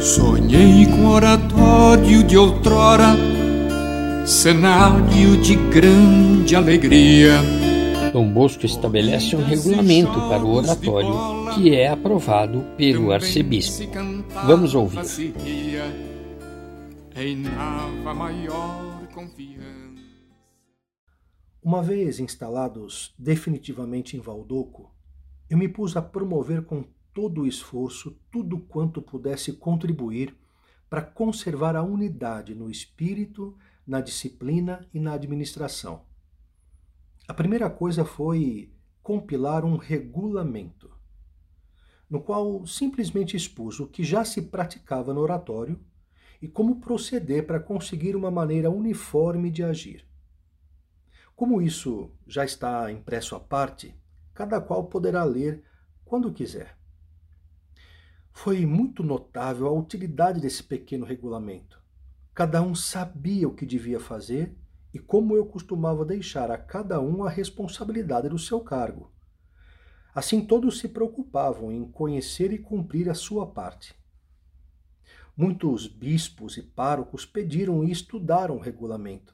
Sonhei com oratório de outrora, cenário de grande alegria. Dom Bosco estabelece um regulamento para o oratório que é aprovado pelo arcebispo. Vamos ouvir. Uma vez instalados definitivamente em Valdoco, eu me pus a promover com todo o esforço tudo quanto pudesse contribuir para conservar a unidade no espírito, na disciplina e na administração. A primeira coisa foi compilar um regulamento, no qual simplesmente expus o que já se praticava no oratório e como proceder para conseguir uma maneira uniforme de agir. Como isso já está impresso à parte, cada qual poderá ler quando quiser. Foi muito notável a utilidade desse pequeno regulamento. Cada um sabia o que devia fazer e como eu costumava deixar a cada um a responsabilidade do seu cargo. Assim, todos se preocupavam em conhecer e cumprir a sua parte. Muitos bispos e párocos pediram e estudaram o regulamento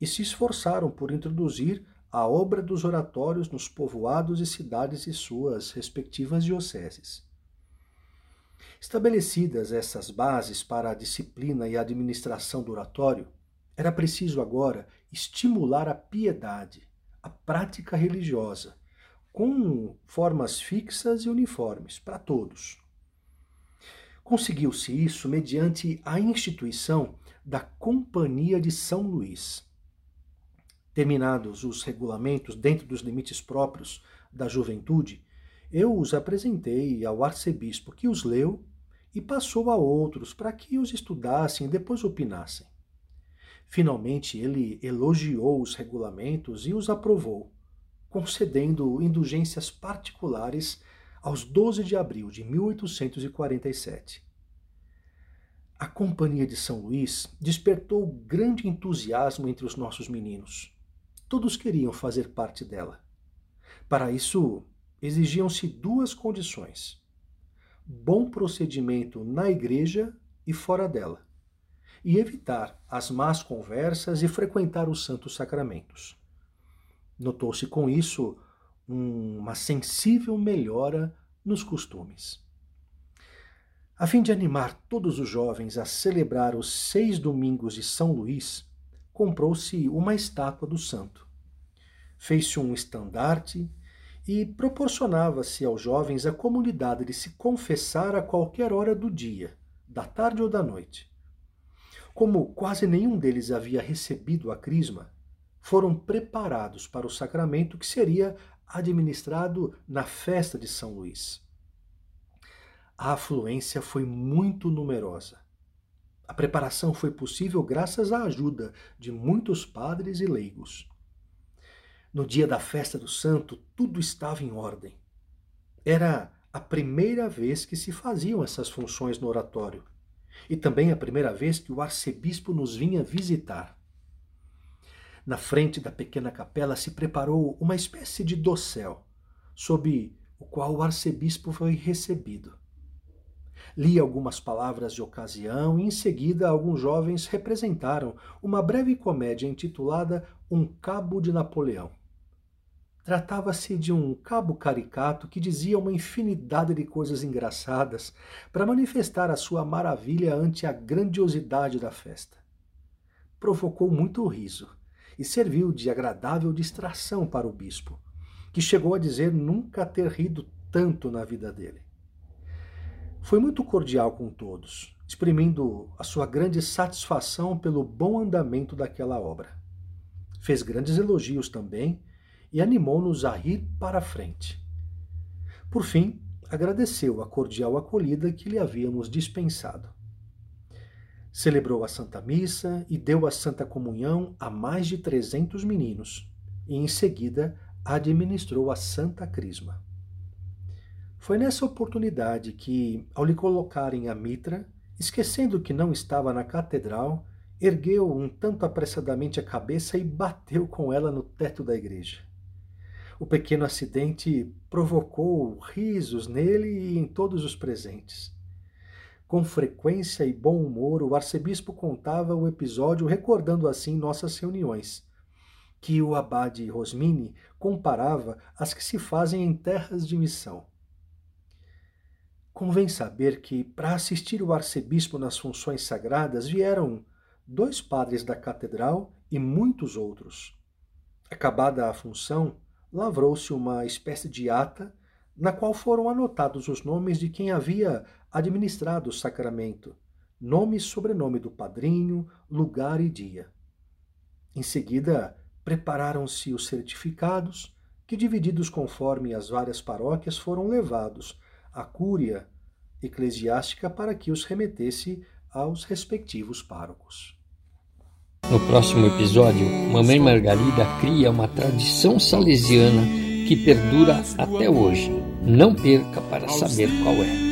e se esforçaram por introduzir a obra dos oratórios nos povoados e cidades de suas respectivas dioceses. Estabelecidas essas bases para a disciplina e a administração do oratório, era preciso agora estimular a piedade, a prática religiosa, com formas fixas e uniformes para todos. Conseguiu-se isso mediante a instituição da Companhia de São Luís. Terminados os regulamentos dentro dos limites próprios da juventude, eu os apresentei ao arcebispo, que os leu e passou a outros para que os estudassem e depois opinassem. Finalmente, ele elogiou os regulamentos e os aprovou, concedendo indulgências particulares aos 12 de abril de 1847. A Companhia de São Luís despertou grande entusiasmo entre os nossos meninos. Todos queriam fazer parte dela. Para isso, exigiam-se duas condições: bom procedimento na igreja e fora dela, e evitar as más conversas e frequentar os santos sacramentos. Notou-se com isso uma sensível melhora nos costumes. A fim de animar todos os jovens a celebrar os seis domingos de São Luís, comprou-se uma estátua do santo. Fez-se um estandarte e proporcionava-se aos jovens a comunidade de se confessar a qualquer hora do dia, da tarde ou da noite. Como quase nenhum deles havia recebido a crisma, foram preparados para o sacramento que seria administrado na festa de São Luís. A afluência foi muito numerosa. A preparação foi possível graças à ajuda de muitos padres e leigos. No dia da festa do santo, tudo estava em ordem. Era a primeira vez que se faziam essas funções no oratório e também a primeira vez que o arcebispo nos vinha visitar. Na frente da pequena capela se preparou uma espécie de dossel, sob o qual o arcebispo foi recebido. Li algumas palavras de ocasião e em seguida alguns jovens representaram uma breve comédia intitulada Um Cabo de Napoleão. Tratava-se de um cabo caricato que dizia uma infinidade de coisas engraçadas para manifestar a sua maravilha ante a grandiosidade da festa. Provocou muito riso e serviu de agradável distração para o bispo, que chegou a dizer nunca ter rido tanto na vida dele. Foi muito cordial com todos, exprimindo a sua grande satisfação pelo bom andamento daquela obra. Fez grandes elogios também e animou-nos a rir para a frente. Por fim, agradeceu a cordial acolhida que lhe havíamos dispensado. Celebrou a Santa Missa e deu a Santa Comunhão a mais de trezentos meninos, e em seguida administrou a Santa Crisma. Foi nessa oportunidade que, ao lhe colocarem a mitra, esquecendo que não estava na catedral ergueu um tanto apressadamente a cabeça e bateu com ela no teto da igreja. O pequeno acidente provocou risos nele e em todos os presentes. Com frequência e bom humor, o arcebispo contava o episódio, recordando assim nossas reuniões, que o abade Rosmini comparava às que se fazem em terras de missão. Convém saber que, para assistir o arcebispo nas funções sagradas, vieram dois padres da catedral e muitos outros. Acabada a função, lavrou-se uma espécie de ata na qual foram anotados os nomes de quem havia administrado o sacramento, nome e sobrenome do padrinho, lugar e dia. Em seguida, prepararam-se os certificados, que, divididos conforme as várias paróquias, foram levados à cúria eclesiástica para que os remetesse aos respectivos párocos. No próximo episódio, Mamãe Margarida cria uma tradição salesiana que perdura até hoje. Não perca para saber qual é.